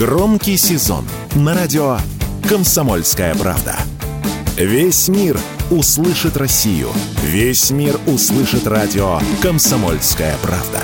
Громкий сезон на радио «Комсомольская правда». Весь мир услышит Россию. Весь мир услышит радио «Комсомольская правда».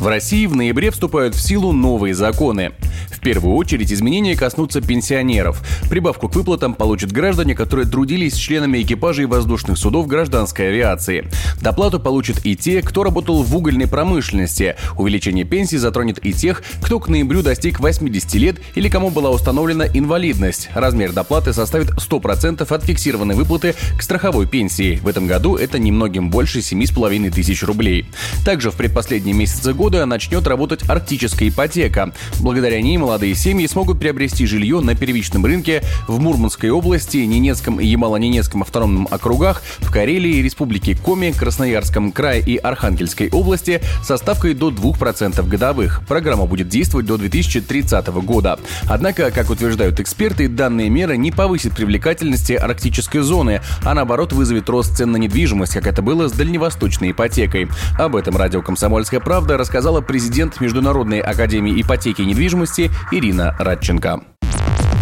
В России в ноябре вступают в силу новые законы. В первую очередь изменения коснутся пенсионеров. Прибавку к выплатам получат граждане, которые трудились с членами экипажей воздушных судов гражданской авиации. Доплату получат и те, кто работал в угольной промышленности. Увеличение пенсии затронет и тех, кто к ноябрю достиг 80 лет или кому была установлена инвалидность. Размер доплаты составит 100% от фиксированной выплаты к страховой пенсии. В этом году это немногим больше 7,5 тысяч рублей. Также в предпоследние месяцы года начнет работать арктическая ипотека. Благодаря ней молодые семьи смогут приобрести жилье на первичном рынке в Мурманской области, Ненецком и Ямало-Ненецком автономном округах, в Карелии, Республике Коми, Красноярском крае и Архангельской области со ставкой до 2% годовых. Программа будет действовать до 2030 года. Однако, как утверждают эксперты, данные меры не повысят привлекательности арктической зоны, а наоборот вызовет рост цен на недвижимость, как это было с дальневосточной ипотекой. Об этом радио «Комсомольская правда» рассказала президент Международной академии ипотеки и недвижимости Ирина Радченко.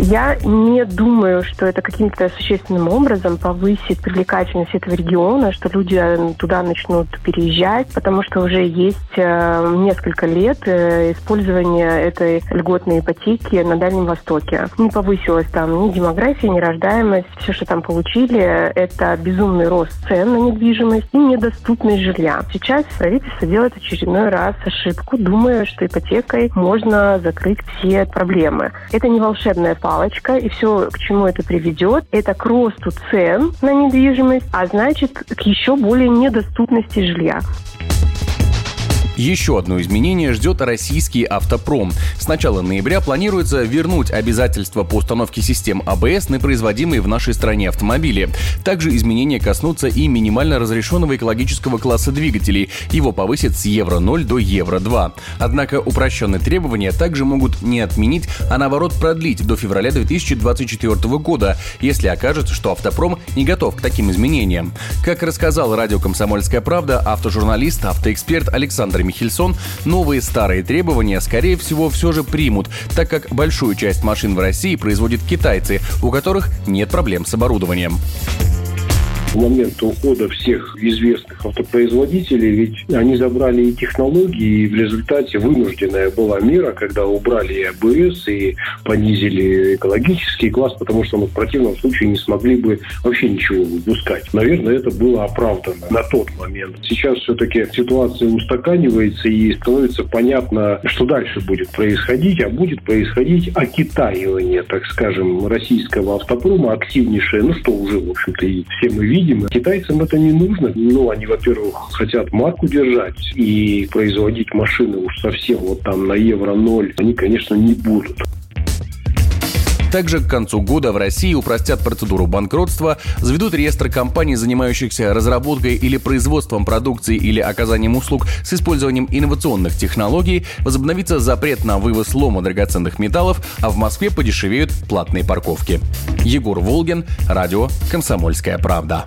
Я не думаю, что это каким-то существенным образом повысит привлекательность этого региона, что люди э, туда начнут переезжать, потому что уже есть э, несколько лет э, использования этой льготной ипотеки на Дальнем Востоке. Не повысилась там ни демография, ни рождаемость. Все, что там получили, это безумный рост цен на недвижимость и недоступность жилья. Сейчас правительство делает очередной раз ошибку, думая, что ипотекой можно закрыть все проблемы. Это не волшебная палочка, и все, к чему это приведет, это к росту цен на недвижимость, а значит, к еще более недоступности жилья. Еще одно изменение ждет российский автопром. С начала ноября планируется вернуть обязательства по установке систем АБС на производимые в нашей стране автомобили. Также изменения коснутся и минимально разрешенного экологического класса двигателей. Его повысят с Евро-0 до Евро-2. Однако упрощенные требования также могут не отменить, а наоборот продлить до февраля 2024 года, если окажется, что автопром не готов к таким изменениям. Как рассказал радио «Комсомольская правда» автожурналист, автоэксперт Александр Михельсон, новые старые требования, скорее всего, все же примут, так как большую часть машин в России производят китайцы, у которых нет проблем с оборудованием в момент ухода всех известных автопроизводителей, ведь они забрали и технологии, и в результате вынужденная была мера, когда убрали и АБС, и понизили экологический класс, потому что мы в противном случае не смогли бы вообще ничего выпускать. Наверное, это было оправдано на тот момент. Сейчас все-таки ситуация устаканивается и становится понятно, что дальше будет происходить, а будет происходить окитаивание, так скажем, российского автопрома активнейшее, ну что уже, в общем-то, и все мы видим, видимо. Китайцам это не нужно. Ну, они, во-первых, хотят марку держать и производить машины уж совсем вот там на евро-ноль. Они, конечно, не будут. Также к концу года в России упростят процедуру банкротства, заведут реестр компаний, занимающихся разработкой или производством продукции или оказанием услуг с использованием инновационных технологий, возобновится запрет на вывоз лома драгоценных металлов, а в Москве подешевеют платные парковки. Егор Волгин, радио «Комсомольская правда».